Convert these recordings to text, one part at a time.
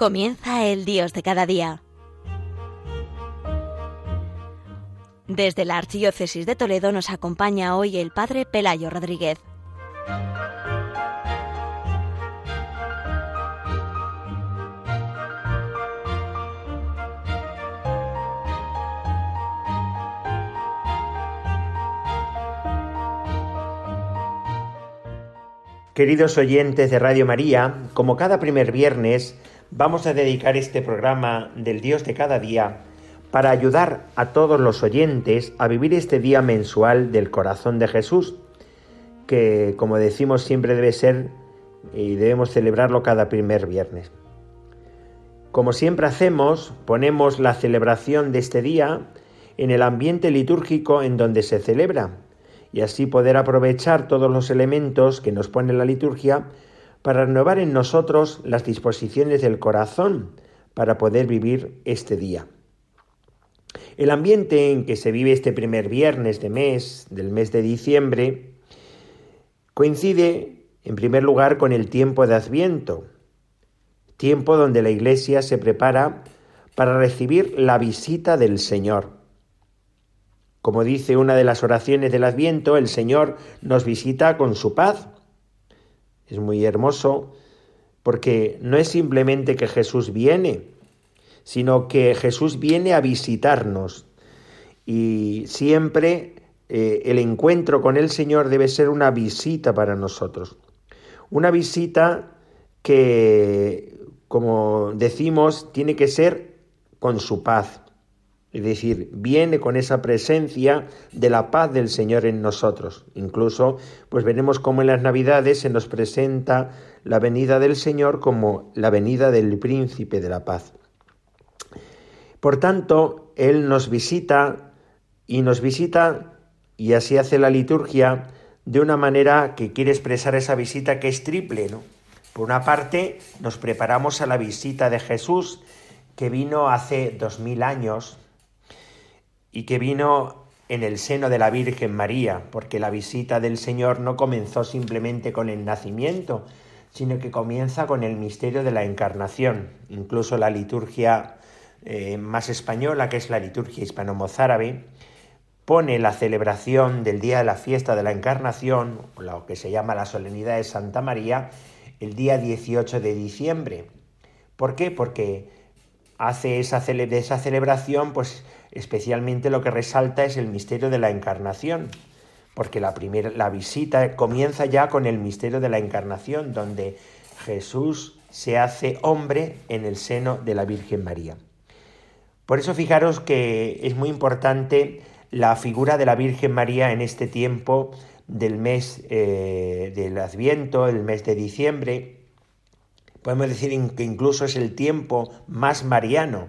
Comienza el Dios de cada día. Desde la Archidiócesis de Toledo nos acompaña hoy el Padre Pelayo Rodríguez. Queridos oyentes de Radio María, como cada primer viernes, vamos a dedicar este programa del Dios de cada día para ayudar a todos los oyentes a vivir este día mensual del corazón de Jesús, que como decimos siempre debe ser y debemos celebrarlo cada primer viernes. Como siempre hacemos, ponemos la celebración de este día en el ambiente litúrgico en donde se celebra y así poder aprovechar todos los elementos que nos pone la liturgia para renovar en nosotros las disposiciones del corazón para poder vivir este día. El ambiente en que se vive este primer viernes de mes, del mes de diciembre, coincide en primer lugar con el tiempo de Adviento, tiempo donde la Iglesia se prepara para recibir la visita del Señor. Como dice una de las oraciones del Adviento, el Señor nos visita con su paz es muy hermoso porque no es simplemente que Jesús viene, sino que Jesús viene a visitarnos. Y siempre eh, el encuentro con el Señor debe ser una visita para nosotros. Una visita que, como decimos, tiene que ser con su paz. Es decir, viene con esa presencia de la paz del Señor en nosotros. Incluso, pues veremos cómo en las Navidades se nos presenta la venida del Señor como la venida del príncipe de la paz. Por tanto, Él nos visita y nos visita y así hace la liturgia de una manera que quiere expresar esa visita que es triple, ¿no? Por una parte, nos preparamos a la visita de Jesús que vino hace dos mil años y que vino en el seno de la Virgen María, porque la visita del Señor no comenzó simplemente con el nacimiento, sino que comienza con el misterio de la encarnación. Incluso la liturgia eh, más española, que es la liturgia hispano-mozárabe, pone la celebración del día de la fiesta de la encarnación, lo que se llama la solemnidad de Santa María, el día 18 de diciembre. ¿Por qué? Porque hace esa, de esa celebración, pues especialmente lo que resalta es el misterio de la encarnación, porque la, primera, la visita comienza ya con el misterio de la encarnación, donde Jesús se hace hombre en el seno de la Virgen María. Por eso fijaros que es muy importante la figura de la Virgen María en este tiempo del mes eh, del Adviento, el mes de diciembre. Podemos decir que incluso es el tiempo más mariano,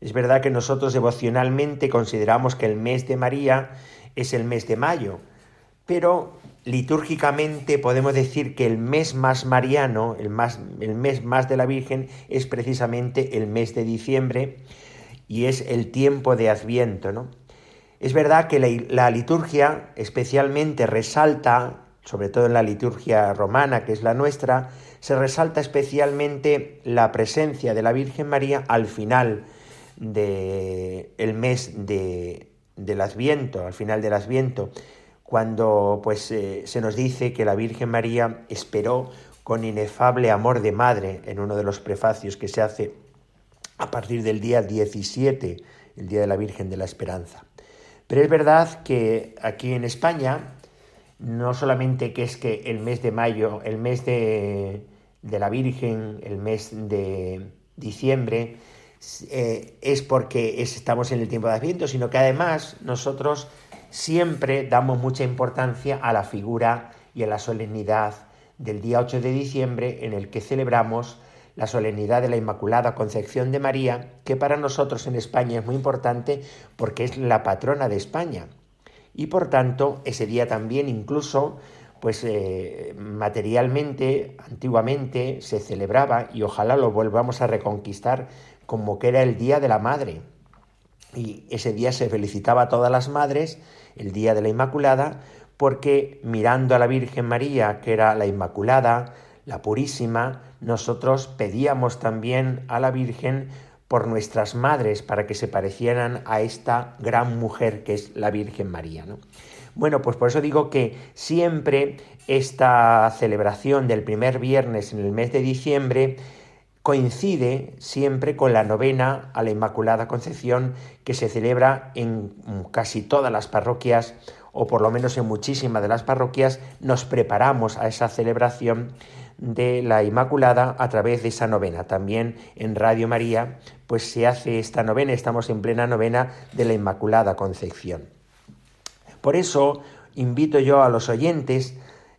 es verdad que nosotros devocionalmente consideramos que el mes de María es el mes de mayo, pero litúrgicamente podemos decir que el mes más mariano, el, el mes más de la Virgen, es precisamente el mes de diciembre y es el tiempo de Adviento. ¿no? Es verdad que la, la liturgia especialmente resalta, sobre todo en la liturgia romana, que es la nuestra, se resalta especialmente la presencia de la Virgen María al final del el mes de, del Adviento, al final del Adviento, cuando pues eh, se nos dice que la Virgen María esperó con inefable amor de madre en uno de los prefacios que se hace a partir del día 17, el Día de la Virgen de la Esperanza. Pero es verdad que aquí en España, no solamente que es que el mes de mayo, el mes de, de la Virgen, el mes de diciembre, eh, es porque estamos en el tiempo de Adviento, sino que además nosotros siempre damos mucha importancia a la figura y a la solemnidad del día 8 de diciembre en el que celebramos la solemnidad de la Inmaculada Concepción de María, que para nosotros en España es muy importante porque es la patrona de España. Y por tanto, ese día también incluso, pues eh, materialmente, antiguamente se celebraba, y ojalá lo volvamos a reconquistar como que era el Día de la Madre. Y ese día se felicitaba a todas las madres, el Día de la Inmaculada, porque mirando a la Virgen María, que era la Inmaculada, la Purísima, nosotros pedíamos también a la Virgen por nuestras madres para que se parecieran a esta gran mujer que es la Virgen María. ¿no? Bueno, pues por eso digo que siempre esta celebración del primer viernes en el mes de diciembre coincide siempre con la novena a la Inmaculada Concepción que se celebra en casi todas las parroquias o por lo menos en muchísimas de las parroquias nos preparamos a esa celebración de la Inmaculada a través de esa novena. También en Radio María pues se hace esta novena, estamos en plena novena de la Inmaculada Concepción. Por eso invito yo a los oyentes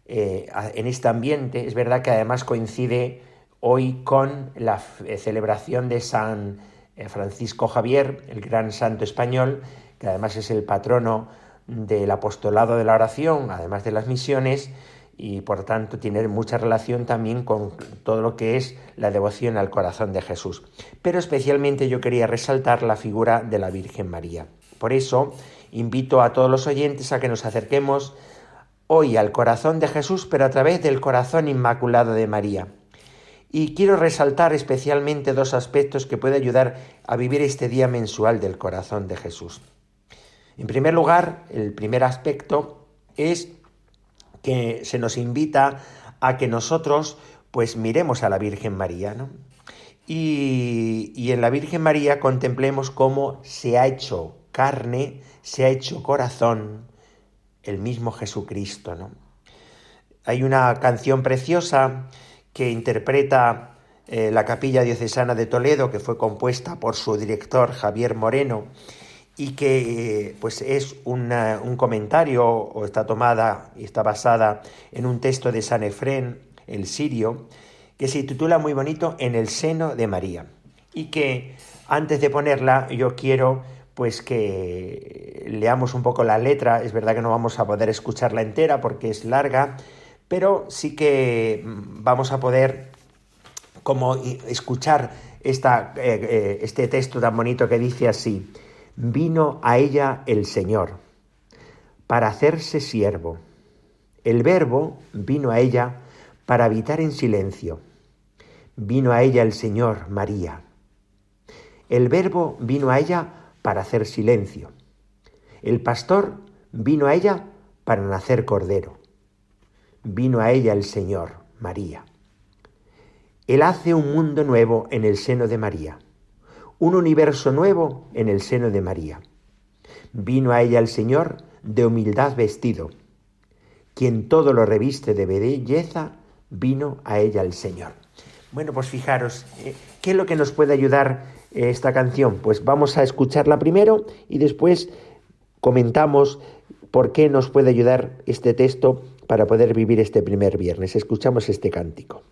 eh, en este ambiente, es verdad que además coincide hoy con la eh, celebración de San eh, Francisco Javier, el gran santo español, que además es el patrono del apostolado de la oración, además de las misiones, y por tanto tiene mucha relación también con todo lo que es la devoción al corazón de Jesús. Pero especialmente yo quería resaltar la figura de la Virgen María. Por eso invito a todos los oyentes a que nos acerquemos hoy al corazón de Jesús, pero a través del corazón inmaculado de María. Y quiero resaltar especialmente dos aspectos que pueden ayudar a vivir este día mensual del corazón de Jesús. En primer lugar, el primer aspecto es que se nos invita a que nosotros pues miremos a la Virgen María, ¿no? Y, y en la Virgen María contemplemos cómo se ha hecho carne, se ha hecho corazón el mismo Jesucristo, ¿no? Hay una canción preciosa que interpreta eh, la Capilla Diocesana de Toledo, que fue compuesta por su director Javier Moreno, y que pues es un comentario o está tomada y está basada en un texto de San Efrén, el sirio, que se titula muy bonito En el seno de María. Y que antes de ponerla yo quiero pues que leamos un poco la letra, es verdad que no vamos a poder escucharla entera porque es larga, pero sí que vamos a poder como escuchar esta, eh, eh, este texto tan bonito que dice así, vino a ella el Señor para hacerse siervo. El verbo vino a ella para habitar en silencio. Vino a ella el Señor, María. El verbo vino a ella para hacer silencio. El pastor vino a ella para nacer cordero vino a ella el Señor, María. Él hace un mundo nuevo en el seno de María, un universo nuevo en el seno de María. Vino a ella el Señor de humildad vestido. Quien todo lo reviste de belleza, vino a ella el Señor. Bueno, pues fijaros, eh, ¿qué es lo que nos puede ayudar eh, esta canción? Pues vamos a escucharla primero y después comentamos por qué nos puede ayudar este texto para poder vivir este primer viernes. Escuchamos este cántico.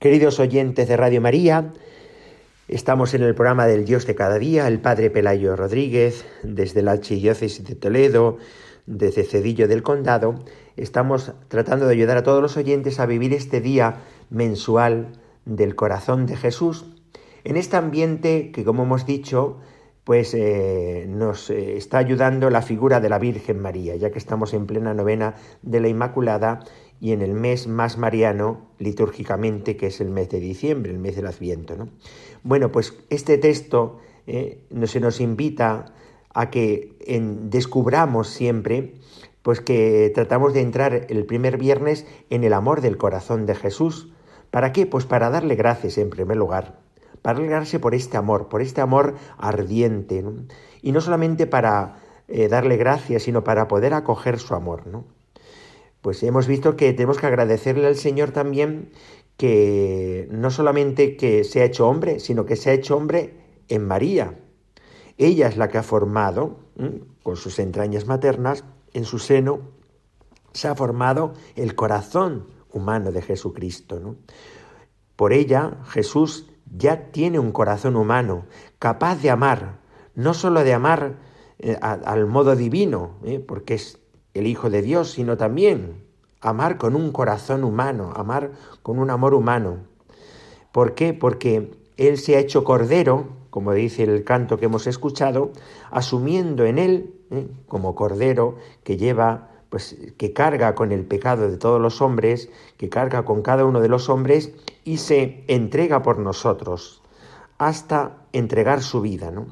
Queridos oyentes de Radio María, estamos en el programa del Dios de cada día, el Padre Pelayo Rodríguez, desde la Archidiócesis de Toledo, desde Cedillo del Condado. Estamos tratando de ayudar a todos los oyentes a vivir este día mensual del corazón de Jesús, en este ambiente que, como hemos dicho, pues eh, nos eh, está ayudando la figura de la Virgen María, ya que estamos en plena novena de la Inmaculada y en el mes más mariano litúrgicamente, que es el mes de diciembre, el mes del Adviento. ¿no? Bueno, pues este texto eh, se nos invita a que descubramos siempre pues que tratamos de entrar el primer viernes en el amor del corazón de Jesús. ¿Para qué? Pues para darle gracias en primer lugar, para alegrarse por este amor, por este amor ardiente, y no solamente para eh, darle gracias, sino para poder acoger su amor, ¿no? Pues hemos visto que tenemos que agradecerle al Señor también que no solamente que se ha hecho hombre, sino que se ha hecho hombre en María. Ella es la que ha formado, con sus entrañas maternas, en su seno, se ha formado el corazón humano de Jesucristo. Por ella, Jesús ya tiene un corazón humano, capaz de amar, no solo de amar eh, al modo divino, ¿eh? porque es el Hijo de Dios, sino también amar con un corazón humano, amar con un amor humano. ¿Por qué? Porque Él se ha hecho cordero, como dice el canto que hemos escuchado, asumiendo en Él, ¿eh? como cordero que lleva, pues que carga con el pecado de todos los hombres, que carga con cada uno de los hombres y se entrega por nosotros hasta entregar su vida, ¿no?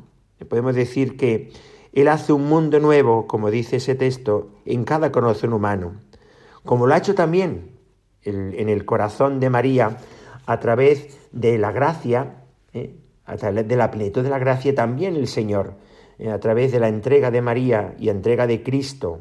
Podemos decir que él hace un mundo nuevo, como dice ese texto, en cada corazón humano, como lo ha hecho también en el corazón de María a través de la gracia, ¿eh? a través de la plenitud de la gracia también el Señor, ¿eh? a través de la entrega de María y entrega de Cristo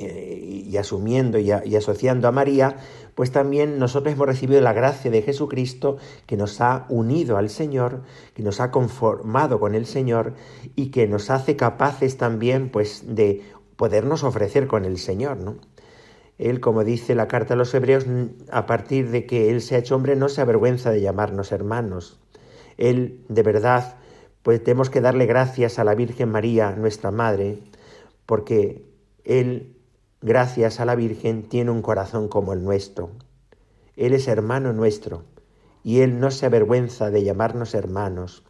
y asumiendo y, asociando a María, pues también nosotros hemos recibido la gracia de Jesucristo que nos ha unido al Señor, que nos ha conformado con el Señor y que nos hace capaces también pues de podernos ofrecer con el Señor, ¿no? Él, como dice la carta a los hebreos, a partir de que Él se ha hecho hombre, no se avergüenza de llamarnos hermanos. Él, de verdad, pues tenemos que darle gracias a la Virgen María, nuestra Madre, porque Él gracias a la Virgen, tiene un corazón como el nuestro. Él es hermano nuestro y Él no se avergüenza de llamarnos hermanos.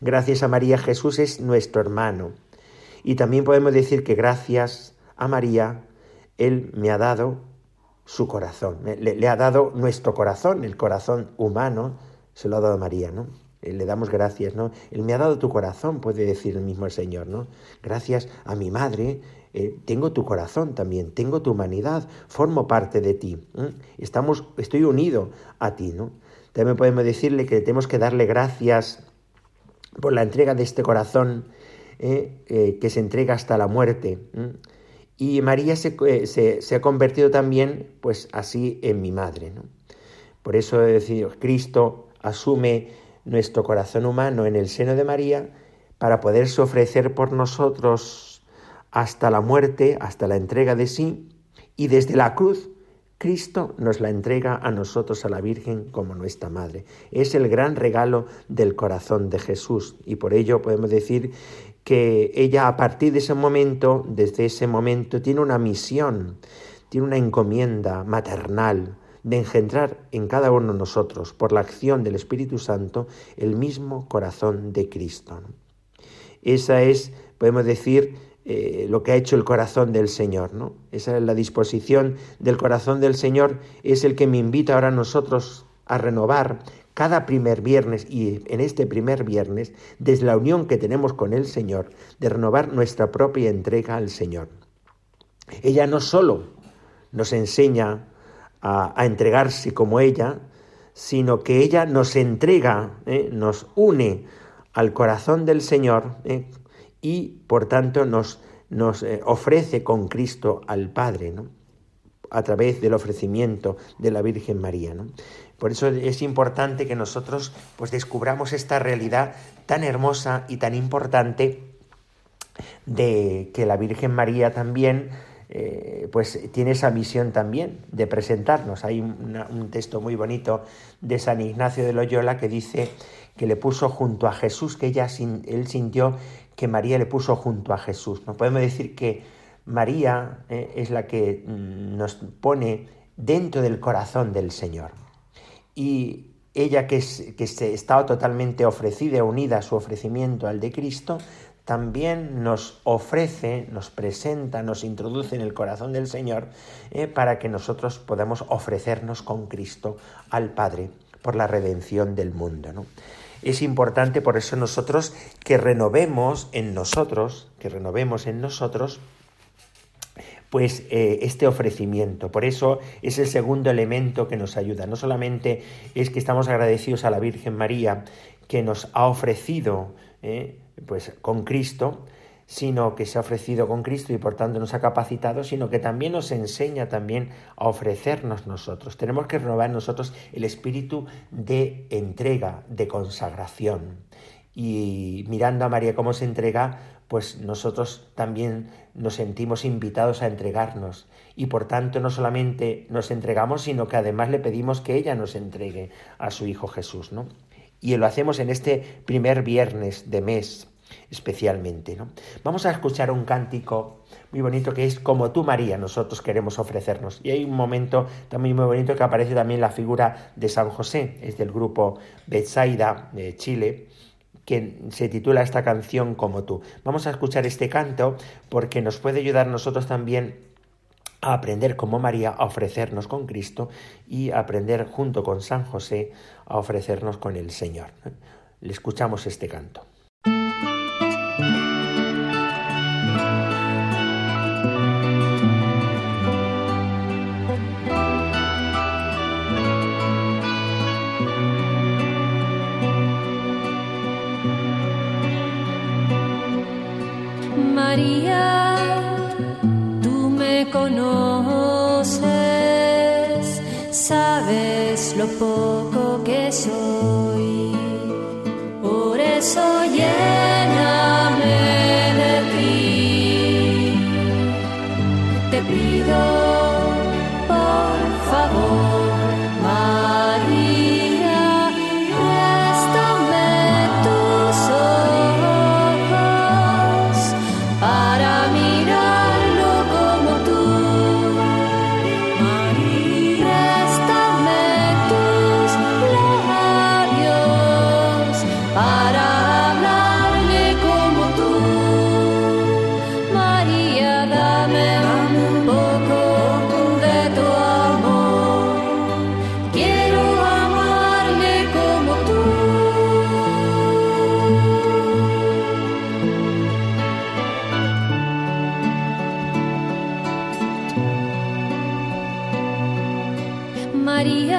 Gracias a María Jesús es nuestro hermano. Y también podemos decir que gracias a María Él me ha dado su corazón, le, ha dado nuestro corazón, el corazón humano, se lo ha dado María, ¿no? Le damos gracias, ¿no? Él me ha dado tu corazón, puede decir el mismo el Señor, ¿no? Gracias a mi madre, eh, tengo tu corazón también, tengo tu humanidad, formo parte de ti. Estamos, estoy unido a ti, ¿no? También podemos decirle que tenemos que darle gracias por la entrega de este corazón ¿eh? Eh, que se entrega hasta la muerte. Y María se, se, ha convertido también, pues así, en mi madre. Por eso he decidido, Cristo asume nuestro corazón humano en el seno de María para poderse ofrecer por nosotros hasta la muerte, hasta la entrega de sí, y desde la cruz Cristo nos la entrega a nosotros, a la Virgen, como nuestra Madre. Es el gran regalo del corazón de Jesús y por ello podemos decir que ella a partir de ese momento, desde ese momento, tiene una misión, tiene una encomienda maternal de engendrar en cada uno de nosotros, por la acción del Espíritu Santo, el mismo corazón de Cristo. Esa es, podemos decir, eh, lo que ha hecho el corazón del Señor, ¿no? Esa es la disposición del corazón del Señor, es el que me invita ahora a nosotros a renovar cada primer viernes y en este primer viernes, desde la unión que tenemos con el Señor, de renovar nuestra propia entrega al Señor. Ella no solo nos enseña a, entregarse como ella, sino que ella nos entrega, ¿eh? nos une al corazón del Señor, ¿eh? Y por tanto nos, nos eh, ofrece con Cristo al Padre, ¿no? a través del ofrecimiento de la Virgen María. ¿no? Por eso es importante que nosotros pues, descubramos esta realidad tan hermosa y tan importante de que la Virgen María también eh, pues tiene esa misión también de presentarnos. Hay un texto muy bonito de San Ignacio de Loyola que dice que le puso junto a Jesús, que ella, él sintió que María le puso junto a Jesús. No podemos decir que María eh, es la que mm, nos pone dentro del corazón del Señor. Y ella que, es, que se estaba totalmente ofrecida, unida a su ofrecimiento al de Cristo, también nos ofrece, nos presenta, nos introduce en el corazón del Señor eh, para que nosotros podamos ofrecernos con Cristo al Padre por la redención del mundo. ¿no? Es importante por eso nosotros que renovemos en nosotros, que renovemos en nosotros pues eh, este ofrecimiento. Por eso es el segundo elemento que nos ayuda. No solamente es que estamos agradecidos a la Virgen María que nos ha ofrecido eh, pues con Cristo, sino que se ha ofrecido con Cristo y por tanto nos ha capacitado, sino que también nos enseña también a ofrecernos nosotros. Tenemos que renovar en nosotros el espíritu de entrega, de consagración. Y mirando a María cómo se entrega, pues nosotros también nos sentimos invitados a entregarnos. Y por tanto no solamente nos entregamos, sino que además le pedimos que ella nos entregue a su Hijo Jesús, ¿no? Y lo hacemos en este primer viernes de mes, especialmente. ¿no? Vamos a escuchar un cántico muy bonito que es Como tú María, nosotros queremos ofrecernos. Y hay un momento también muy bonito que aparece también la figura de San José, es del grupo Betsaida de Chile, que se titula esta canción Como tú. Vamos a escuchar este canto porque nos puede ayudar nosotros también a aprender como María a ofrecernos con Cristo y a aprender junto con San José a ofrecernos con el Señor. Le escuchamos este canto. Te pido. Bueno,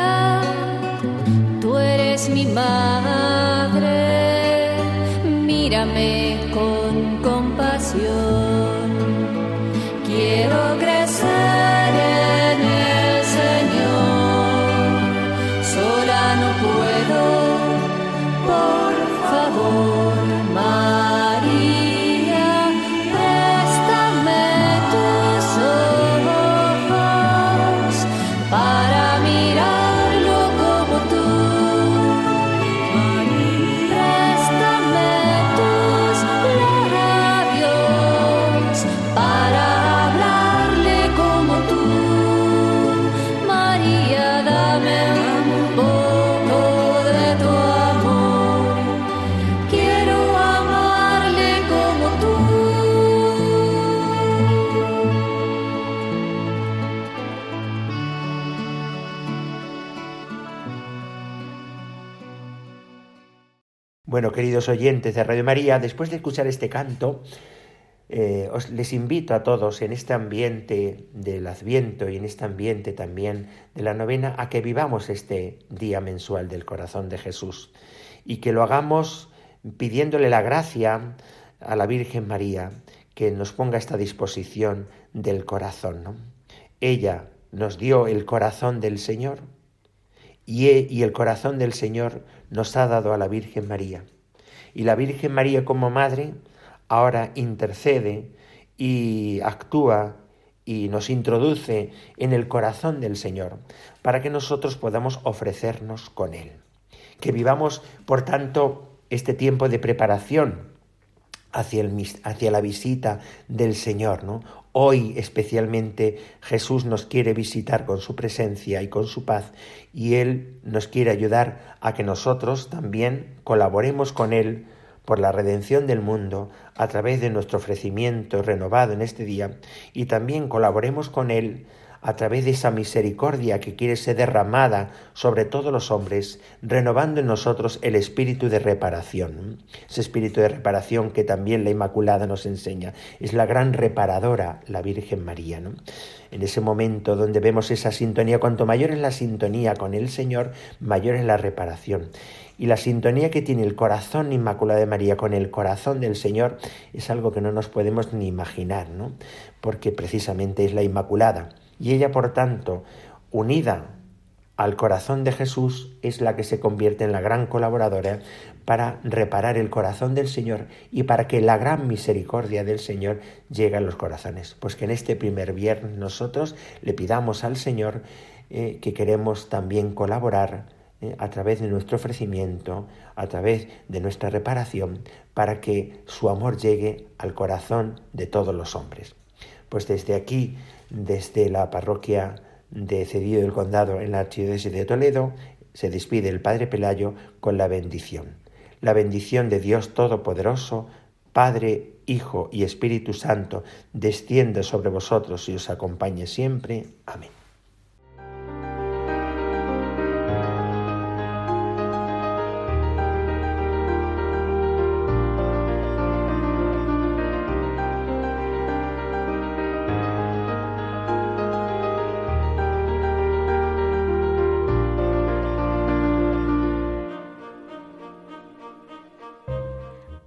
queridos oyentes de Radio María, después de escuchar este canto, eh, os les invito a todos en este ambiente del Adviento y en este ambiente también de la novena a que vivamos este día mensual del corazón de Jesús y que lo hagamos pidiéndole la gracia a la Virgen María que nos ponga esta disposición del corazón. Ella nos dio el corazón del Señor y el corazón del Señor nos ha dado a la Virgen María. Y la Virgen María como madre ahora intercede y actúa y nos introduce en el corazón del Señor para que nosotros podamos ofrecernos con Él. Que vivamos, por tanto, este tiempo de preparación hacia, el, hacia la visita del Señor. ¿no? Hoy especialmente Jesús nos quiere visitar con su presencia y con su paz y Él nos quiere ayudar a que nosotros también colaboremos con Él por la redención del mundo a través de nuestro ofrecimiento renovado en este día y también colaboremos con Él a través de esa misericordia que quiere ser derramada sobre todos los hombres, renovando en nosotros el espíritu de reparación. Ese espíritu de reparación que también la Inmaculada nos enseña. Es la gran reparadora, la Virgen María. En ese momento donde vemos esa sintonía, cuanto mayor es la sintonía con el Señor, mayor es la reparación. Y la sintonía que tiene el corazón Inmaculado de María con el corazón del Señor es algo que no nos podemos ni imaginar, ¿no? Porque precisamente es la Inmaculada y ella, por tanto, unida al corazón de Jesús, es la que se convierte en la gran colaboradora para reparar el corazón del Señor y para que la gran misericordia del Señor llegue a los corazones. Pues que en este primer viernes nosotros le pidamos al Señor eh, que queremos también colaborar eh, a través de nuestro ofrecimiento, a través de nuestra reparación, para que su amor llegue al corazón de todos los hombres. Pues desde aquí desde la parroquia de Cedillo del Condado en la Archidiócesis de Toledo, se despide el Padre Pelayo con la bendición. La bendición de Dios Todopoderoso, Padre, Hijo y Espíritu Santo, descienda sobre vosotros y os acompañe siempre. Amén.